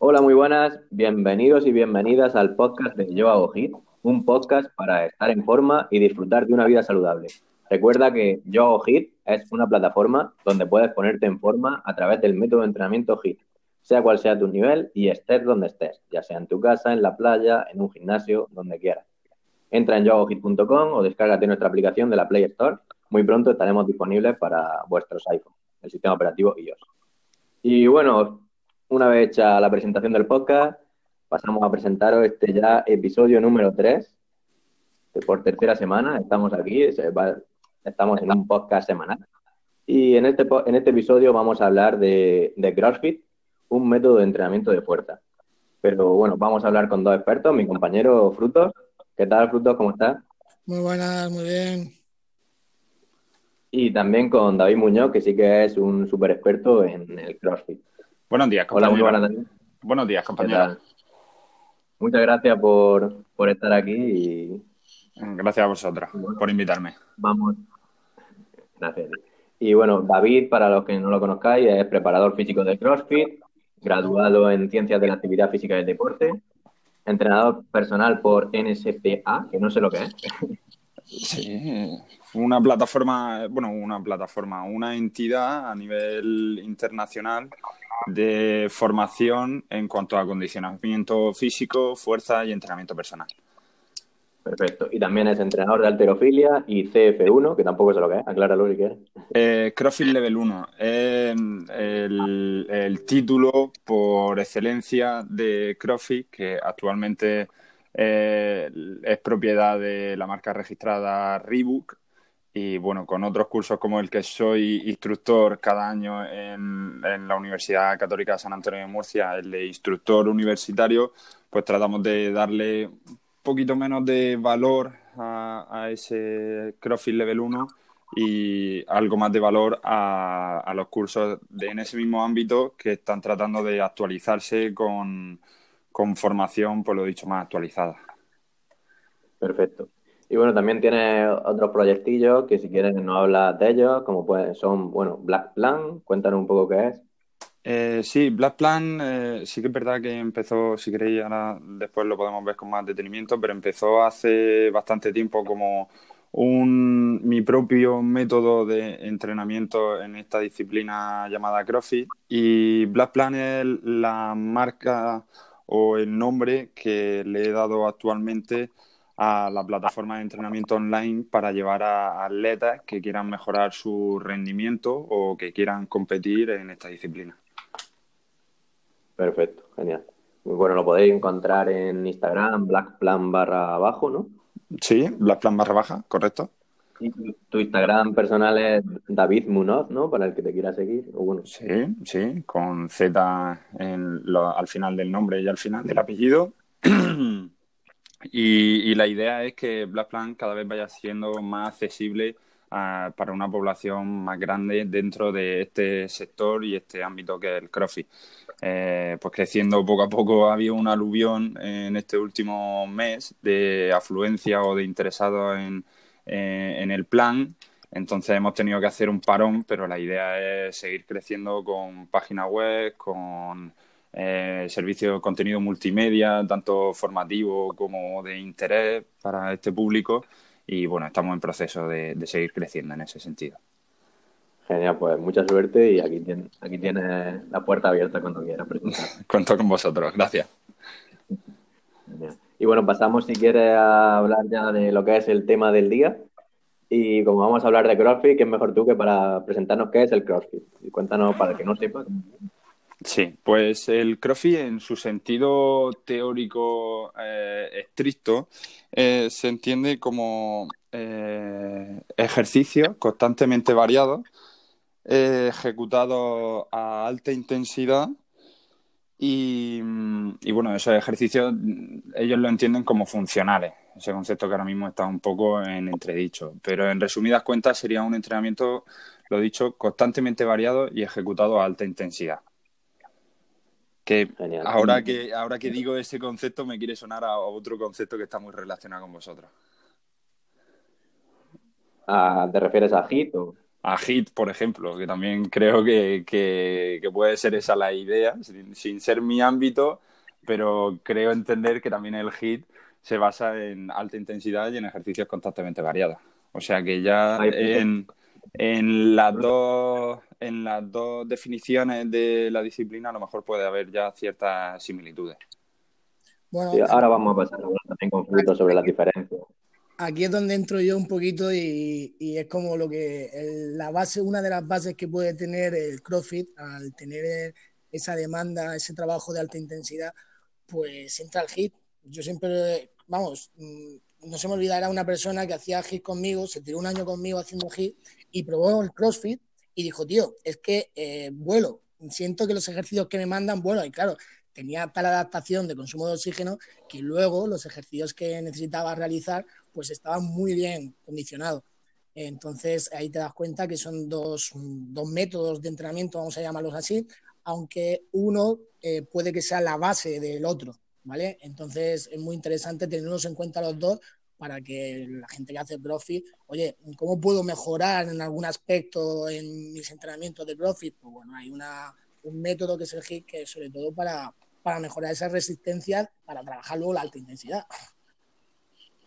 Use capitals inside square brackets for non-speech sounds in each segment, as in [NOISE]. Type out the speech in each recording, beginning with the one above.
Hola, muy buenas. Bienvenidos y bienvenidas al podcast de Yo Hago Hit, un podcast para estar en forma y disfrutar de una vida saludable. Recuerda que Yo Hago Hit es una plataforma donde puedes ponerte en forma a través del método de entrenamiento HIT, sea cual sea tu nivel y estés donde estés, ya sea en tu casa, en la playa, en un gimnasio, donde quieras. Entra en yoagohit.com o descárgate nuestra aplicación de la Play Store. Muy pronto estaremos disponibles para vuestros iPhones, el sistema operativo iOS. Y bueno, una vez hecha la presentación del podcast, pasamos a presentaros este ya episodio número 3. Por tercera semana estamos aquí, estamos en un podcast semanal. Y en este, en este episodio vamos a hablar de, de CrossFit, un método de entrenamiento de fuerza. Pero bueno, vamos a hablar con dos expertos, mi compañero Frutos. ¿Qué tal, Frutos? ¿Cómo estás? Muy buenas, muy bien. Y también con David Muñoz, que sí que es un súper experto en el CrossFit. Buenos días, compañero. Hola, muy buenas. Buenos días, compañero. Muchas gracias por, por, estar aquí y... Gracias a vosotros por invitarme. Vamos. Gracias. Y bueno, David, para los que no lo conozcáis, es preparador físico de CrossFit, graduado en Ciencias de la Actividad Física y el Deporte, entrenador personal por NSPA, que no sé lo que es. Sí, una plataforma, bueno, una plataforma, una entidad a nivel internacional de formación en cuanto a acondicionamiento físico, fuerza y entrenamiento personal. Perfecto. Y también es entrenador de alterofilia y CF1, que tampoco sé lo que es. Acláralo si quieres. Eh, CrossFit Level 1. Es el, el, título por excelencia de CrossFit, que actualmente eh, es propiedad de la marca registrada Reebok y bueno, con otros cursos como el que soy instructor cada año en, la Universidad Católica de San Antonio de Murcia, el de instructor universitario, pues tratamos de darle un poquito menos de valor a, ese CrossFit Level 1 y algo más de valor a, los cursos de, en ese mismo ámbito que están tratando de actualizarse con, con formación, por lo dicho, más actualizada. Perfecto. Y bueno, también tiene otros proyectillos que si quieres no hablas de ellos, como pueden, son, bueno, Black Plan, cuéntanos un poco qué es. Eh, sí, Black Plan eh, sí que es verdad que empezó, si queréis, ahora después lo podemos ver con más detenimiento, pero empezó hace bastante tiempo como un, mi propio método de entrenamiento en esta disciplina llamada CrossFit y Black Plan es la marca o el nombre que le he dado actualmente a la plataforma de entrenamiento online para llevar a atletas que quieran mejorar su rendimiento o que quieran competir en esta disciplina. Perfecto, genial. Muy bueno, lo podéis encontrar en Instagram, Blackplan barra abajo, ¿no? Sí, Blackplan barra baja, correcto. Y tu Instagram personal es David Munoz, ¿no? Para el que te quiera seguir. O bueno. Sí, sí, con Z al final del nombre y al final del apellido. [CLEARS THROAT] Y, la idea es que Black Plan cada vez vaya siendo más accesible ah, para una población más grande dentro de este sector y este ámbito que es el CrossFit. Eh, pues creciendo poco a poco ha habido un aluvión en este último mes de afluencia o de interesados en, eh, en el plan. Entonces hemos tenido que hacer un parón, pero la idea es seguir creciendo con página web, con eh, servicio de contenido multimedia, tanto formativo como de interés para este público. Y bueno, estamos en proceso de, seguir creciendo en ese sentido. Genial, pues mucha suerte y aquí, tienes, aquí tienes la puerta abierta cuando quieras [LAUGHS] Cuento con vosotros, gracias. Y bueno, pasamos si quieres a hablar ya de lo que es el tema del día. Y como vamos a hablar de CrossFit, ¿qué es mejor tú que para presentarnos qué es el CrossFit? Y cuéntanos para que no sepa. Sí, pues el CrossFit en su sentido teórico eh, estricto eh, se entiende como eh, ejercicio constantemente variado, ejecutado a alta intensidad y, y, bueno, esos ejercicios ellos lo entienden como funcionales, ese concepto que ahora mismo está un poco en entredicho, pero en resumidas cuentas sería un entrenamiento, lo dicho, constantemente variado y ejecutado a alta intensidad. Que ahora que ahora que digo ese concepto me quiere sonar a otro concepto que está muy relacionado con vosotros. Ah, ¿Te refieres a HIT? a HIT, por ejemplo, que también creo que, que, puede ser esa la idea, sin, ser mi ámbito, pero creo entender que también el HIT se basa en alta intensidad y en ejercicios constantemente variados. O sea que ya en, en, las dos, en las dos definiciones de la disciplina a lo mejor puede haber ya ciertas similitudes. Bueno, ahora vamos a pasar también conflicto sobre las diferencias aquí es donde entro yo un poquito y, es como lo que la base, una de las bases que puede tener el CrossFit al tener esa demanda, ese trabajo de alta intensidad, pues entra el HIT. Yo siempre, vamos, mm, no se me olvidará una persona que hacía HIT conmigo, se tiró un año conmigo haciendo HIT y probó el CrossFit y dijo, tío, es que eh, vuelo, siento que los ejercicios que me mandan vuelo. Y claro, tenía tal adaptación de consumo de oxígeno que luego los ejercicios que necesitaba realizar pues estaban muy bien condicionados. Entonces ahí te das cuenta que son dos, métodos de entrenamiento, vamos a llamarlos así, aunque uno eh, puede que sea la base del otro, ¿vale? Entonces es muy interesante tenerlos en cuenta los dos para que la gente que hace CrossFit, oye, ¿cómo puedo mejorar en algún aspecto en mis entrenamientos de CrossFit? Pues bueno, hay una, un método que es el HIIT que es sobre todo para, para mejorar esas resistencias para trabajar luego la alta intensidad.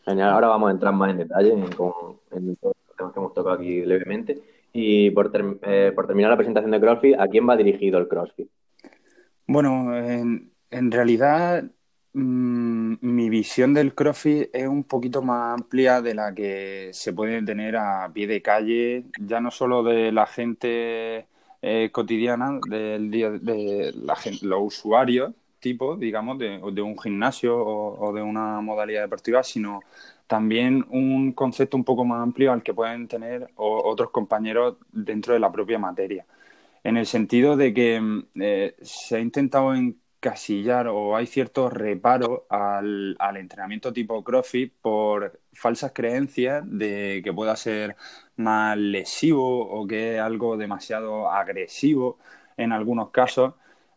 Genial, ahora vamos a entrar más en detalle en, todos los temas que hemos tocado aquí levemente. Y por, eh, por terminar la presentación de CrossFit, ¿a quién va dirigido el CrossFit? Bueno, en, realidad mm, mi visión del CrossFit es un poquito más amplia de la que se puede tener a pie de calle, ya no solo de la gente eh, cotidiana, del día de la gente, los usuarios, tipo, digamos, de, de un gimnasio o, de una modalidad deportiva, sino también un concepto un poco más amplio al que pueden tener otros compañeros dentro de la propia materia. En el sentido de que mm, eh, se ha intentado encasillar o hay ciertos reparos al, al, entrenamiento tipo CrossFit por falsas creencias de que pueda ser más lesivo o que es algo demasiado agresivo en algunos casos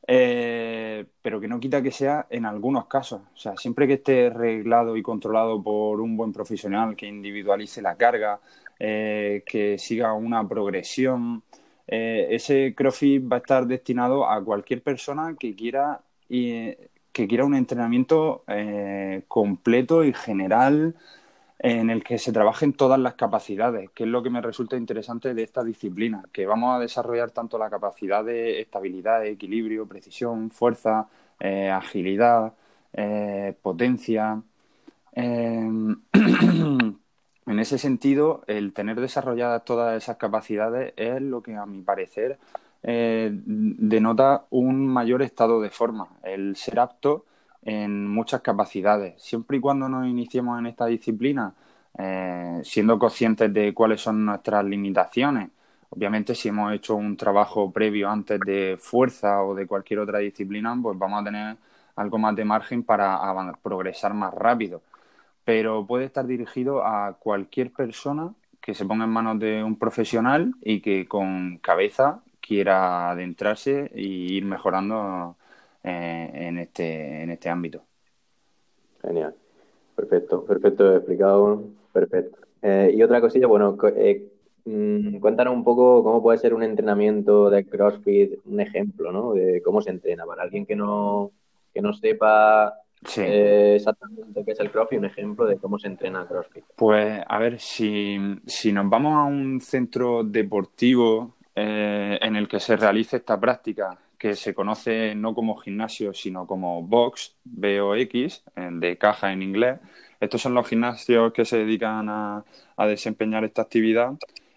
eh, pero que no quita que sea en algunos casos. O sea, siempre que esté reglado y controlado por un buen profesional que individualice la carga, eh, que siga una progresión, eh, ese CrossFit va a estar destinado a cualquier persona que quiera, que quiera un entrenamiento completo y general en el que se trabajen todas las capacidades, que es lo que me resulta interesante de esta disciplina, que vamos a desarrollar tanto la capacidad de estabilidad, equilibrio, precisión, fuerza, eh, agilidad, eh, potencia. Em, [CLEARS THROAT] en ese sentido, el tener desarrolladas todas esas capacidades es lo que, a mi parecer, eh, denota un mayor estado de forma, el ser apto en muchas capacidades. Siempre y cuando nos iniciemos en esta disciplina, eh, siendo conscientes de cuáles son nuestras limitaciones, obviamente si hemos hecho un trabajo previo antes de fuerza o de cualquier otra disciplina, pues vamos a tener algo más de margen para progresar más rápido. Pero puede estar dirigido a cualquier persona que se ponga en manos de un profesional y que con cabeza quiera adentrarse e ir mejorando eh, en, este, en este ámbito. Genial. Perfecto, perfecto explicado. Perfecto. Eh, y otra cosilla, bueno, eh, mm, cuéntanos un poco cómo puede ser un entrenamiento de CrossFit, un ejemplo, ¿no? De cómo se entrena. Para alguien que no, que no sepa exactamente qué es el CrossFit, un ejemplo de cómo se entrena CrossFit. Pues, a ver, si, si nos vamos a un centro deportivo en el que se realice esta práctica que se conoce no como gimnasio, sino como box, B-O-X, de caja en inglés. Estos son los gimnasios que se dedican a, desempeñar esta actividad.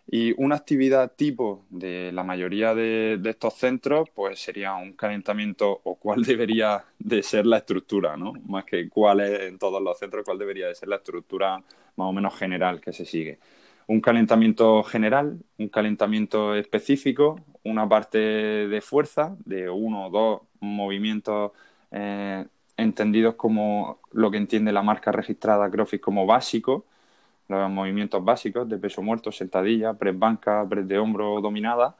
Y una actividad tipo de la mayoría de, estos centros, pues sería un calentamiento o cuál [LAUGHS] debería de ser la estructura, ¿no? Más que cuál es en todos los centros, cuál debería de ser la estructura más o menos general que se sigue un calentamiento general, un calentamiento específico, una parte de fuerza de uno o dos movimientos eh, entendidos como lo que entiende la marca registrada Grofis como básico, los movimientos básicos de peso muerto, sentadilla, press banca, press de hombro, dominada,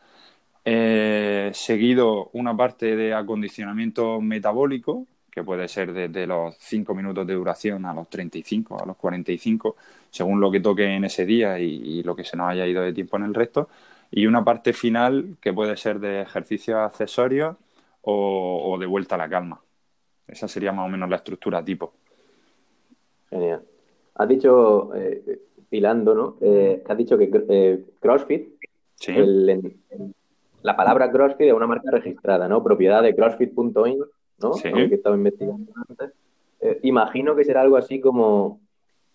eh, seguido una parte de acondicionamiento metabólico, que puede ser desde los 5 minutos de duración a los 35, a los 45, según lo que toque en ese día y, lo que se nos haya ido de tiempo en el resto. y una parte final que puede ser de ejercicios accesorios o, de vuelta a la calma. Esa sería más o menos la estructura tipo. Genial. Has dicho, eh, pilando, ¿no? Eh, has dicho que eh, CrossFit, la palabra CrossFit es una marca registrada, ¿no? Propiedad de CrossFit.in, ¿no? Sí. Que estaba investigando antes. Eh, imagino que será algo así como,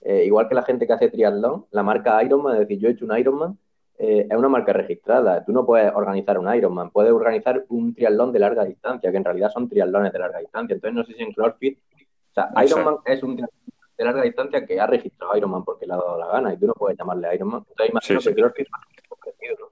igual que la gente que hace triatlón, la marca Ironman, es decir, yo he hecho un Ironman, es una marca registrada. Tú no puedes organizar un Ironman, puedes organizar un triatlón de larga distancia, que en realidad son triatlones de larga distancia. Entonces, no sé si en CrossFit, o sea, Ironman es un triatlón de larga distancia que ha registrado Ironman porque le ha dado la gana y tú no puedes llamarle Ironman. Entonces, imagino que CrossFit ¿no?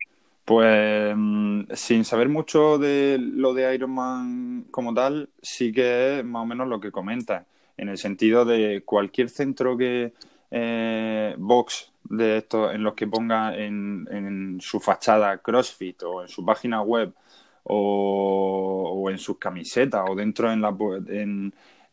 Pues mm, sin saber mucho de lo de Ironman como tal, sí que es más o menos lo que comenta, en el sentido de cualquier centro que eh, box de estos en los que ponga en, su fachada CrossFit o en su página web o, en sus camisetas o dentro en la,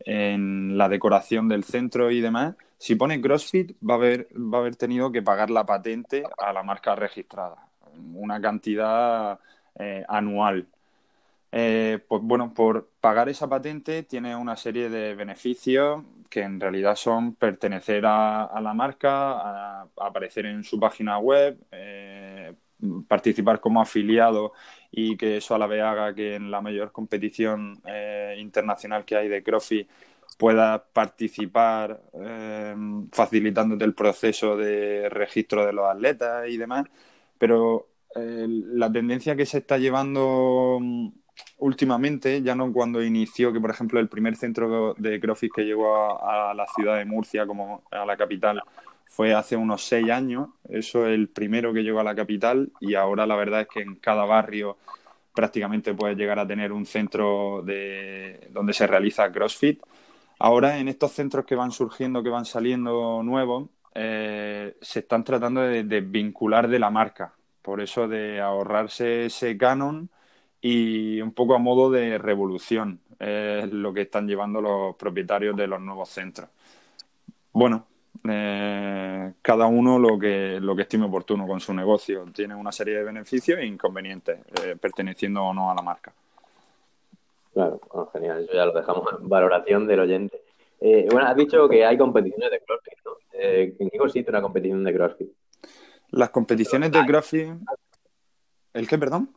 en la decoración del centro y demás, si pone CrossFit va a haber, va a haber tenido que pagar la patente a la marca registrada, una cantidad eh, anual. Eh, pues bueno, por pagar esa patente tiene una serie de beneficios que en realidad son pertenecer a, la marca, aparecer en su página web, eh, participar como afiliado y que eso a la vez haga que en la mayor competición eh, internacional que hay de CrossFit pueda participar facilitándote el proceso de registro de los atletas y demás. Pero eh, la tendencia que se está llevando mm, últimamente, ya no cuando inició, que por ejemplo el primer centro de CrossFit que llegó a la ciudad de Murcia como a la capital fue hace unos seis años, eso es el primero que llegó a la capital y ahora la verdad es que en cada barrio prácticamente puedes llegar a tener un centro de, donde se realiza CrossFit. Ahora en estos centros que van surgiendo, que van saliendo nuevos, eh, se están tratando de, de, vincular de la marca, por eso de ahorrarse ese canon y un poco a modo de revolución es lo que están llevando los propietarios de los nuevos centros. Bueno, eh, cada uno lo que, lo que estime oportuno con su negocio. Tiene una serie de beneficios e inconvenientes, eh, perteneciendo o no a la marca. Claro, genial, eso ya lo dejamos en valoración del oyente. Eh, bueno, has dicho que hay competiciones de CrossFit, ¿no? ¿En qué consiste una competición de CrossFit? Las competiciones de CrossFit... ¿El qué, perdón?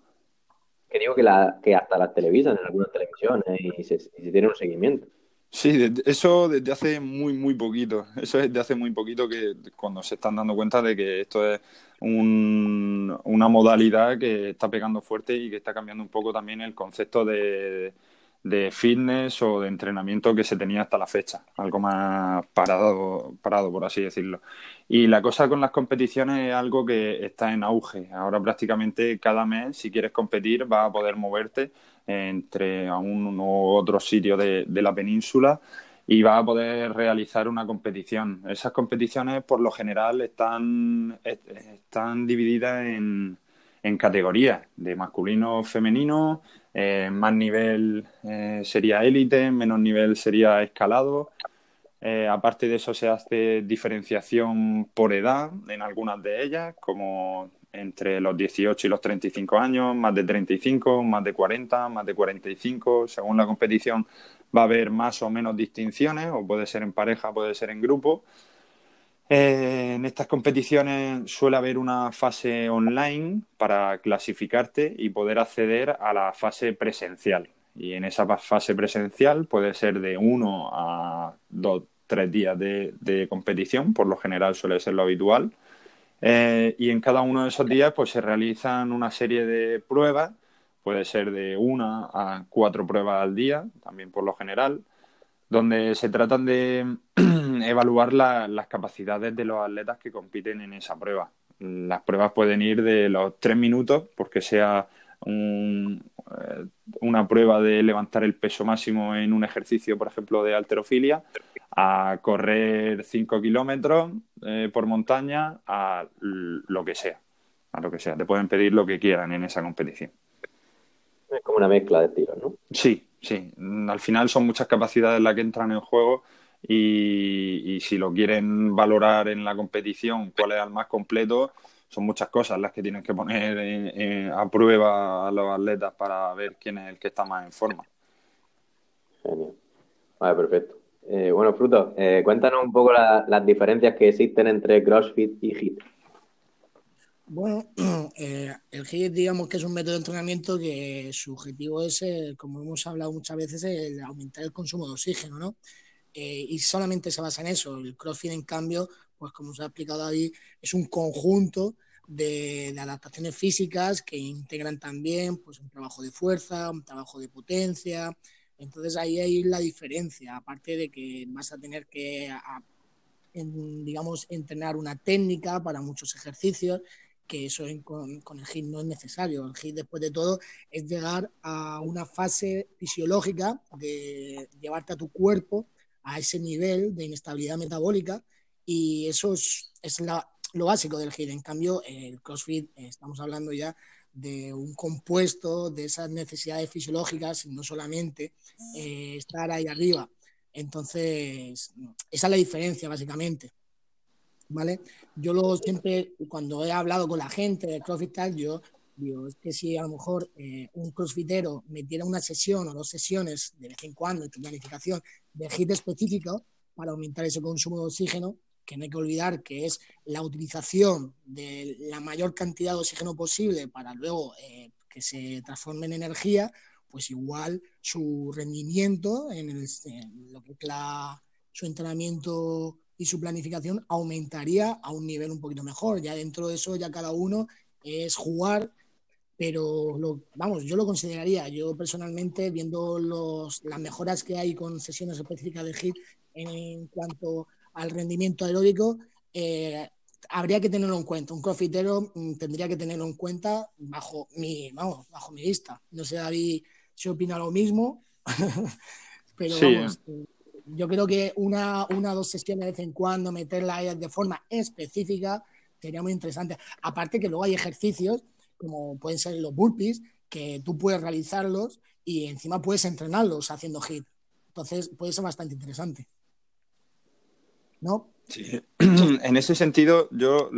Que digo que, la, que hasta las televisan en algunas televisiones y se, y se tiene un seguimiento. Sí, eso desde hace muy, muy poquito. Eso es desde hace muy poquito que cuando se están dando cuenta de que esto es una modalidad que está pegando fuerte y que está cambiando un poco también el concepto de, de fitness o de entrenamiento que se tenía hasta la fecha, algo más parado, parado, por así decirlo. Y la cosa con las competiciones es algo que está en auge. Ahora prácticamente cada mes, si quieres competir, vas a poder moverte entre a uno u otro sitio de, la península y vas a poder realizar una competición. Esas competiciones, por lo general, están, están divididas en, en categorías de masculino, femenino, eh, más nivel eh, sería élite, menos nivel sería escalado. Eh, aparte de eso se hace diferenciación por edad en algunas de ellas, como entre los 18 y los 35 años, más de 35, más de 40, más de 45. Según la competición va a haber más o menos distinciones, o puede ser en pareja, puede ser en grupo. Eh, en estas competiciones suele haber una fase online para clasificarte y poder acceder a la fase presencial. Y en esa fase presencial puede ser de uno a dos, tres días de, competición, por lo general suele ser lo habitual. Eh, y en cada uno de esos días pues se realizan una serie de pruebas, puede ser de una a cuatro pruebas al día, también por lo general, donde se tratan de [CLEARS THROAT] evaluar las capacidades de los atletas que compiten en esa prueba. Las pruebas pueden ir de los tres minutos, porque sea eh, una prueba de levantar el peso máximo en un ejercicio, por ejemplo, de alterofilia, a correr cinco kilómetros eh, por montaña, a lo que sea. A lo que sea. Te pueden pedir lo que quieran en esa competición. Es como una mezcla de tiros, ¿no? Sí, sí. Al final son muchas capacidades las que entran en juego y, si lo quieren valorar en la competición, cuál es el más completo, son muchas cosas las que tienen que poner a prueba a los atletas para ver quién es el que está más en forma. Genial. Vale, perfecto. Eh, bueno, Fruto, eh, cuéntanos un poco las diferencias que existen entre CrossFit y HIIT. Bueno, [CLEARS THROAT] eh, el HIIT digamos que es un método de entrenamiento que su objetivo es, como hemos hablado muchas veces, el aumentar el consumo de oxígeno, ¿no? y solamente se basa en eso. El CrossFit, en cambio, pues como se ha explicado David, es un conjunto de, adaptaciones físicas que integran también pues, un trabajo de fuerza, un trabajo de potencia, entonces ahí hay la diferencia, aparte de que vas a tener que, digamos, entrenar una técnica para muchos ejercicios, que eso con, el HIIT no es necesario. El HIIT, después de todo, es llegar a una fase fisiológica de llevarte a tu cuerpo a ese nivel de inestabilidad metabólica y eso es, lo básico del HIIT. En cambio, el CrossFit, eh, estamos hablando ya de un compuesto, de esas necesidades fisiológicas, no solamente eh, estar ahí arriba. Entonces, esa es la diferencia, básicamente. ¿Vale? Yo lo siempre, cuando he hablado con la gente de CrossFit tal, yo digo, es que si a lo mejor eh, un crossfitero metiera una sesión o dos sesiones de vez en cuando en tu planificación de HIT específico para aumentar ese consumo de oxígeno, que no hay que olvidar que es la utilización de la mayor cantidad de oxígeno posible para luego eh, que se transforme en energía, pues igual su rendimiento en, lo que es su entrenamiento y su planificación aumentaría a un nivel un poquito mejor. Ya dentro de eso, ya cada uno es jugar, pero lo, vamos, yo lo consideraría, yo personalmente, viendo los, las mejoras que hay con sesiones específicas de HIT en cuanto al rendimiento aeróbico, eh, habría que tenerlo en cuenta. Un crossfitero mm, tendría que tenerlo en cuenta bajo mi, vamos, bajo mi vista. No sé, David, si opina lo mismo, [LAUGHS] pero vamos, eh, yo creo que una o dos sesiones de vez en cuando, meterla de forma específica, sería muy interesante. Aparte que luego hay ejercicios, como pueden ser los burpees, que tú puedes realizarlos y encima puedes entrenarlos haciendo HIT. Entonces puede ser bastante interesante. ¿no? Sí. [CLEARS THROAT] En ese sentido, yo,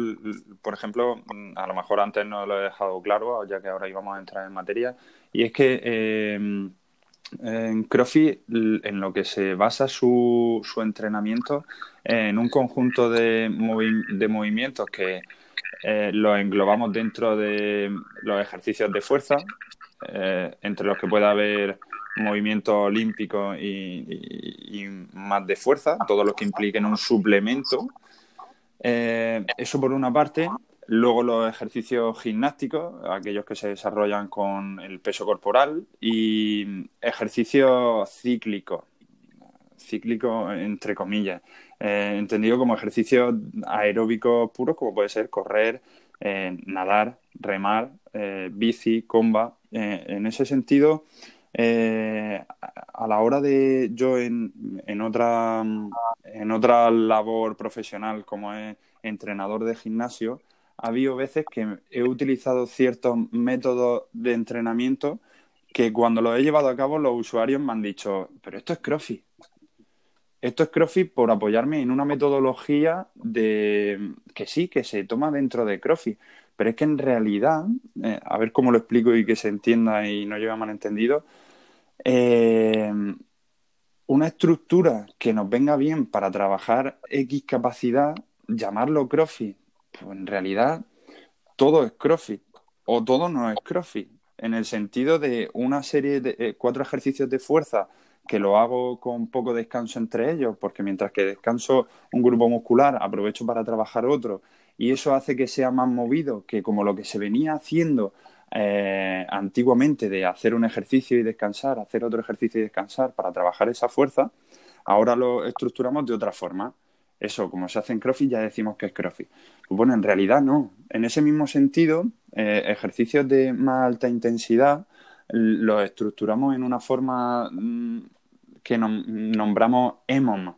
por ejemplo, a lo mejor antes no lo he dejado claro, ya que ahora íbamos a entrar en materia, y es que em, en CrossFit, en lo que se basa su, su entrenamiento, en un conjunto de, de movimientos que eh, los englobamos dentro de los ejercicios de fuerza, eh, entre los que puede haber movimientos olímpicos y, más de fuerza, todo lo que impliquen un suplemento. Eh, eso por una parte. Luego los ejercicios gimnásticos, aquellos que se desarrollan con el peso corporal y ejercicios cíclicos, cíclicos entre comillas, eh, entendido como ejercicios aeróbicos puros, como puede ser correr, eh, nadar, remar, bici, comba. en ese sentido, eh, a la hora de yo en, en, otra, en otra labor profesional como es entrenador de gimnasio, ha habido veces que he utilizado ciertos métodos de entrenamiento que cuando los he llevado a cabo los usuarios me han dicho, pero esto es CrossFit. Esto es CrossFit por apoyarme en una metodología de que sí, que se toma dentro de CrossFit. Pero es que en realidad, eh, a ver cómo lo explico y que se entienda y no lleve malentendido, eh, una estructura que nos venga bien para trabajar X capacidad, llamarlo CrossFit, pues en realidad todo es CrossFit o todo no es CrossFit, en el sentido de una serie de eh, cuatro ejercicios de fuerza que lo hago con poco descanso entre ellos, porque mientras que descanso un grupo muscular, aprovecho para trabajar otro, y eso hace que sea más movido que como lo que se venía haciendo eh, antiguamente de hacer un ejercicio y descansar, hacer otro ejercicio y descansar para trabajar esa fuerza, ahora lo estructuramos de otra forma. Eso, como se hace en CrossFit, ya decimos que es CrossFit. Pues bueno, en realidad no. En ese mismo sentido, eh, ejercicios de más alta intensidad los estructuramos en una forma mm, que nombramos EMOM.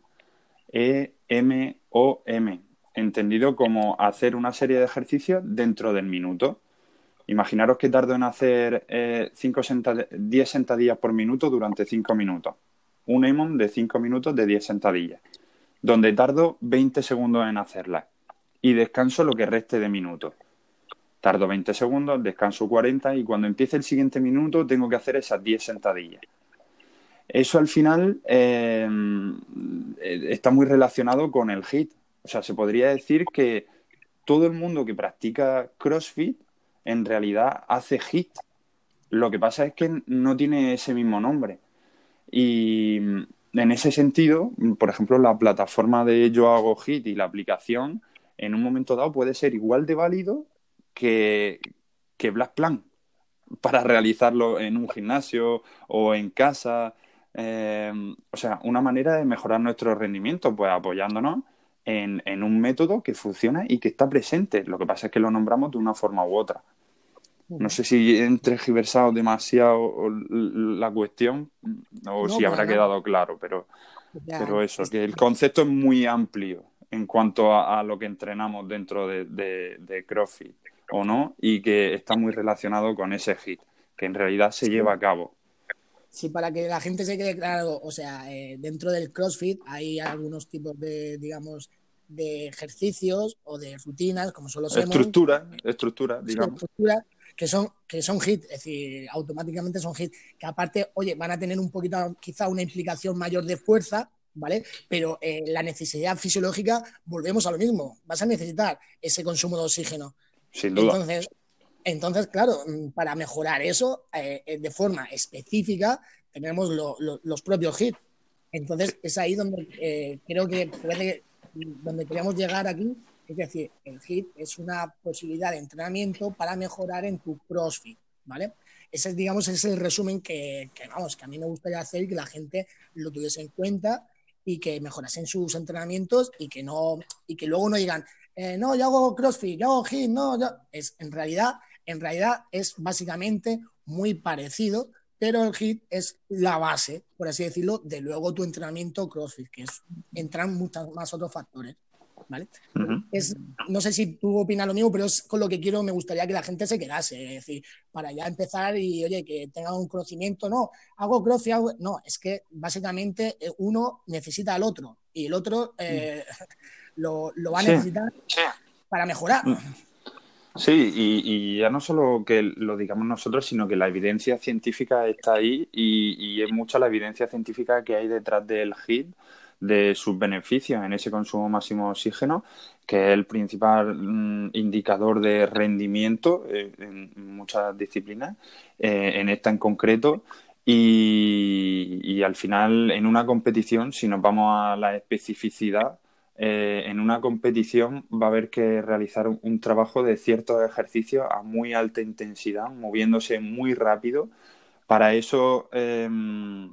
E-M-O-M. Entendido como hacer una serie de ejercicios dentro del minuto. Imaginaros que tardo en hacer eh, 10 sentadillas por minuto durante 5 minutos. Un EMON de 5 minutos de 10 sentadillas, donde tardo 20 segundos en hacerlas y descanso lo que reste de minutos. Tardo 20 segundos, descanso 40 y cuando empiece el siguiente minuto tengo que hacer esas 10 sentadillas. Eso al final eh, está muy relacionado con el HIT. O sea, se podría decir que todo el mundo que practica CrossFit en realidad hace HIT. Lo que pasa es que no tiene ese mismo nombre. Y en ese sentido, por ejemplo, la plataforma de Yo hago HIT y la aplicación, en un momento dado puede ser igual de válido que, que Black Plan para realizarlo en un gimnasio o en casa. Eh, o sea, una manera de mejorar nuestro rendimiento, pues apoyándonos en, en, un método que funciona y que está presente. Lo que pasa es que lo nombramos de una forma u otra. No sé si he entregiversado demasiado la cuestión o si habrá quedado claro, pero, pero eso, que el concepto es muy amplio en cuanto a, lo que entrenamos dentro de, de, CrossFit o no, y que está muy relacionado con ese hit, que en realidad se lleva a cabo. Sí, para que la gente se quede claro, o sea, eh, dentro del CrossFit hay algunos tipos de, digamos, de ejercicios o de rutinas, como son los Estructura, estructura, digamos. Estructura, que son, que son hits, es decir, automáticamente son hits, que aparte, oye, van a tener un poquito, quizá una implicación mayor de fuerza, ¿vale? Pero eh, la necesidad fisiológica, volvemos a lo mismo, vas a necesitar ese consumo de oxígeno. Sin duda. Entonces, entonces claro, mm, para mejorar eso eh, eh, de forma específica, tenemos los propios hits. Entonces, es ahí donde creo que donde queremos llegar aquí, es decir, el HIT es una posibilidad de entrenamiento para mejorar en tu CrossFit, ¿vale? Ese, digamos, es el resumen que, vamos, que a mí me gustaría hacer y que la gente lo tuviese en cuenta y que mejorasen sus entrenamientos y que no y que luego no digan eh, no yo hago CrossFit yo hago HIT no yo... es en realidad en realidad es básicamente muy parecido pero el HIT es la base por así decirlo de luego tu entrenamiento CrossFit que entran muchos más otros factores ¿vale? es, no sé si tú opinas lo mismo, pero es con lo que quiero, me gustaría que la gente se quedase, es decir, para ya empezar y, oye, que tenga un conocimiento, no, hago crossfit, no, es que básicamente eh, uno necesita al otro y el otro eh, [LAUGHS] lo, va a necesitar para mejorar. Mm. Sí, y, ya no solo que lo digamos nosotros, sino que la evidencia científica está ahí y, y es mucha la evidencia científica que hay detrás del HIT de sus beneficios en ese consumo máximo de oxígeno, que es el principal mm, indicador de rendimiento eh, en muchas disciplinas, eh, en esta en concreto. Y, al final, en una competición, si nos vamos a la especificidad, eh, en una competición va a haber que realizar un, trabajo de ciertos ejercicios a muy alta intensidad, moviéndose muy rápido. Para eso, em,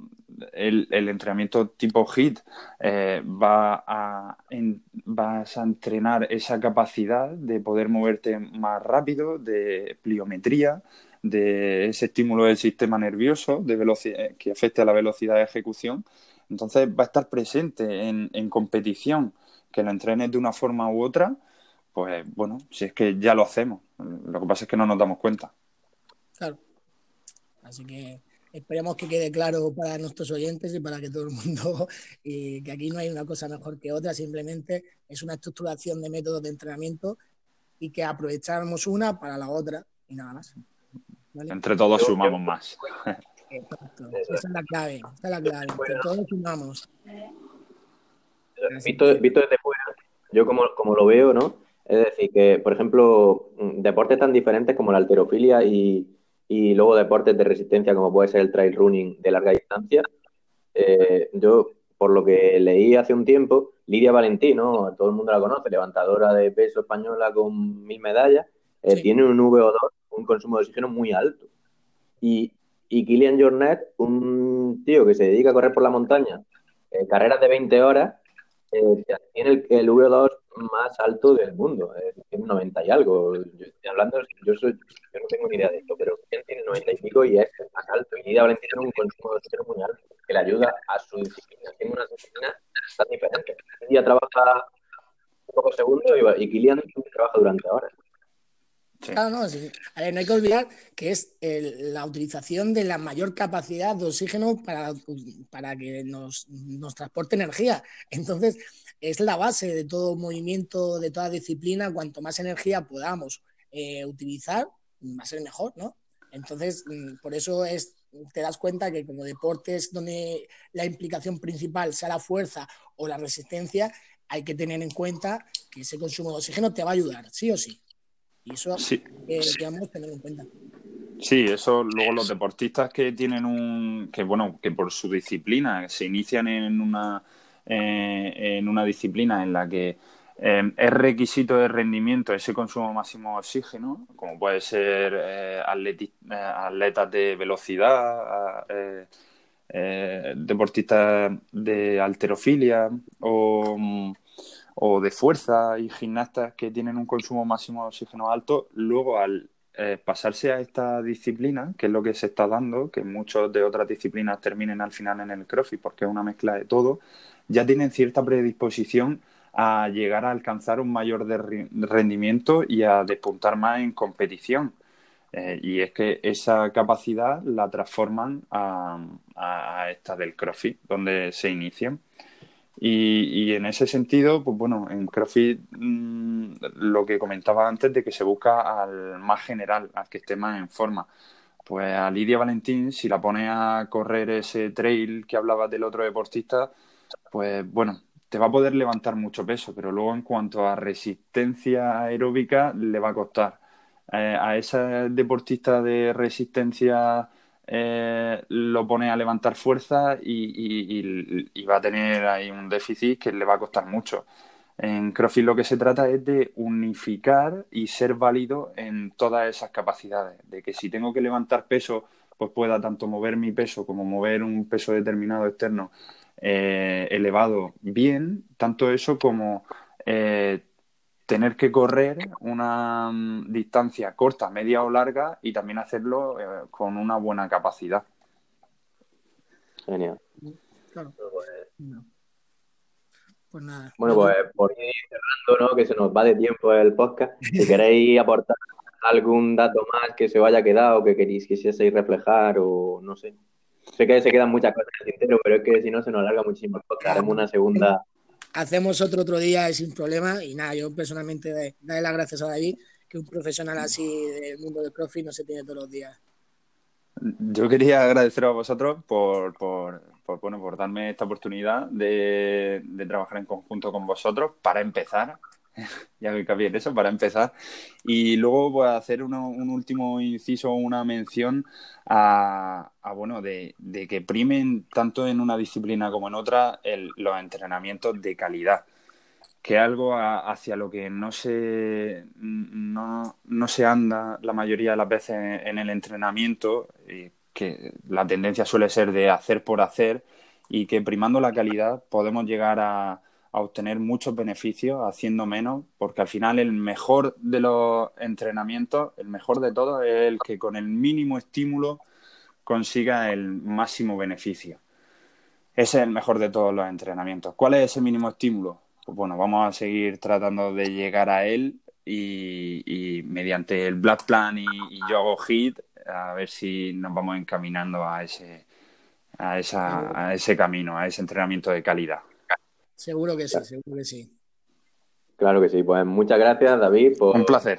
el, entrenamiento tipo HIT eh, va a, vas a entrenar esa capacidad de poder moverte más rápido, de pliometría, de ese estímulo del sistema nervioso de velocidad, que afecte a la velocidad de ejecución. Entonces va a estar presente en, en competición, que lo entrenes de una forma u otra, pues bueno, si es que ya lo hacemos. Lo que pasa es que no nos damos cuenta. Claro. Así que Esperemos que quede claro para nuestros oyentes y para que todo el mundo, [LAUGHS] y que aquí no hay una cosa mejor que otra, simplemente es una estructuración de métodos de entrenamiento y que aprovechamos una para la otra y nada más. Entre todos sumamos más. [LAUGHS] Exacto. Esa es la clave, esa es la clave. Entre todos sumamos. Visto, desde fuera, yo como, como lo veo, ¿no? Es decir, que, por ejemplo, deportes tan diferentes como la alterofilia y, y luego deportes de resistencia como puede ser el trail running de larga distancia. Eh, yo, por lo que leí hace un tiempo, Lidia Valentino, todo el mundo la conoce, levantadora de peso española con mil medallas, eh, tiene un VO2, un consumo de oxígeno muy alto. Y, y Kilian Jornet, un tío que se dedica a correr por la montaña, eh, carreras de 20 horas, tiene el, el VO2 más alto del mundo, eh, tiene 90 y algo. Yo hablando, yo, soy, yo no tengo ni idea de esto, pero tiene 90 y pico y es más alto. Y Lidia Valentín tiene un consumo de oxígeno muy alto que le ayuda a su disciplina. Tiene una disciplina tan diferente. Lidia trabaja un poco segundo y, y Kilian trabaja durante horas. Claro, no, ver, no hay que olvidar que es la utilización de la mayor capacidad de oxígeno para, para que nos, nos transporte energía. Entonces, es la base de todo movimiento, de toda disciplina. Cuanto más energía podamos eh, utilizar, va a ser mejor, ¿no? Entonces, mm, por eso es, te das cuenta que como deportes donde la implicación principal sea la fuerza o la resistencia, hay que tener en cuenta que ese consumo de oxígeno te va a ayudar, sí o sí. Y eso sí. Eh, tener en cuenta. Sí, eso luego los deportistas que tienen un, que bueno, que por su disciplina se inician en una, eh, en una disciplina en la que eh, es requisito de rendimiento ese consumo máximo de oxígeno, como puede ser eh, atletas de velocidad, deportistas de alterofilia o, o de fuerza y gimnastas que tienen un consumo máximo de oxígeno alto, luego al eh, pasarse a esta disciplina, que es lo que se está dando, que muchos de otras disciplinas terminen al final en el CrossFit, porque es una mezcla de todo, ya tienen cierta predisposición a llegar a alcanzar un mayor rendimiento y a despuntar más en competición. Eh, y es que esa capacidad la transforman a, a esta del CrossFit, donde se inician. Y, en ese sentido, pues bueno, en CrossFit mm, lo que comentaba antes de que se busca al más general, al que esté más en forma. Pues a Lidia Valentín, si la pone a correr ese trail que hablaba del otro deportista, pues bueno, te va a poder levantar mucho peso, pero luego en cuanto a resistencia aeróbica le va a costar. Eh, a esa deportista de resistencia eh, lo pone a levantar fuerza y, va a tener ahí un déficit que le va a costar mucho. En CrossFit lo que se trata es de unificar y ser válido en todas esas capacidades, de que si tengo que levantar peso, pues pueda tanto mover mi peso como mover un peso determinado externo eh, elevado bien, tanto eso como eh, tener que correr una mm, distancia corta, media o larga y también hacerlo eh, con una buena capacidad. Genial. Claro. Pues nada. Bueno, pues por ir cerrando, ¿no? Que se nos va de tiempo el podcast. Si [LAUGHS] queréis aportar algún dato más que se vaya quedado, que queréis que quisieseis reflejar o no sé. Sé que se quedan muchas cosas en el tintero, pero es que si no se nos alarga muchísimo el podcast. Haremos una segunda hacemos otro otro día sin problema. Y nada, yo personalmente daré las gracias a David, que un profesional así del mundo del CrossFit no se tiene todos los días. Yo quería agradecer a vosotros por, por, bueno, por darme esta oportunidad de trabajar en conjunto con vosotros para empezar [LAUGHS] ya que cabía en eso, para empezar. Y luego voy a hacer un último inciso, una mención a, bueno, de, que primen tanto en una disciplina como en otra los entrenamientos de calidad que algo hacia lo que no se, no, se anda la mayoría de las veces en el entrenamiento, y que la tendencia suele ser de hacer por hacer, y que primando la calidad podemos llegar a, a obtener muchos beneficios haciendo menos, porque al final el mejor de los entrenamientos, el mejor de todos, es el que con el mínimo estímulo consiga el máximo beneficio. Ese es el mejor de todos los entrenamientos. ¿Cuál es ese mínimo estímulo? Pues bueno, vamos a seguir tratando de llegar a él y, mediante el Black Plan y, yo hago HIT, a ver si nos vamos encaminando a ese, a, esa, a ese camino, a ese entrenamiento de calidad. Seguro que sí, seguro que sí. Claro que sí. Pues muchas gracias, David. Por, Un placer.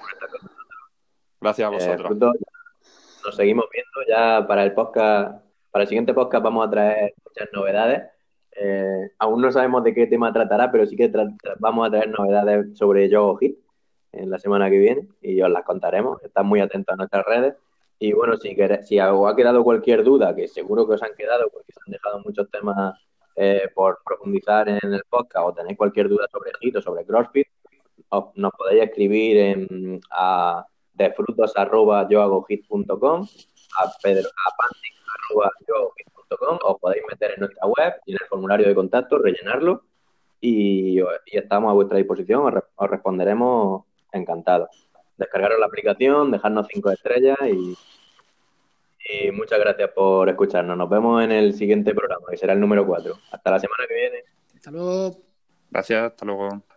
Gracias a eh, vosotros. nos seguimos viendo ya para el podcast. Para el siguiente podcast vamos a traer muchas novedades. Eh, aún no sabemos de qué tema tratará, pero sí que vamos a traer novedades sobre Yogo Hit en la semana que viene y os las contaremos. Estad muy atentos a nuestras redes. Y bueno, si, si os ha quedado cualquier duda, que seguro que os han quedado porque se han dejado muchos temas eh, por profundizar en el podcast o tenéis cualquier duda sobre HIT o sobre CrossFit, nos podéis escribir en, a defrutos.yohagohit.com, a pedro os podéis meter en nuestra web y en el formulario de contacto, rellenarlo y, estamos a vuestra disposición, os, responderemos encantados. Descargaros la aplicación, dejarnos cinco estrellas y y muchas gracias por escucharnos. Nos vemos en el siguiente programa, que será el número 4. Hasta la semana que viene. Hasta luego. Gracias, hasta luego.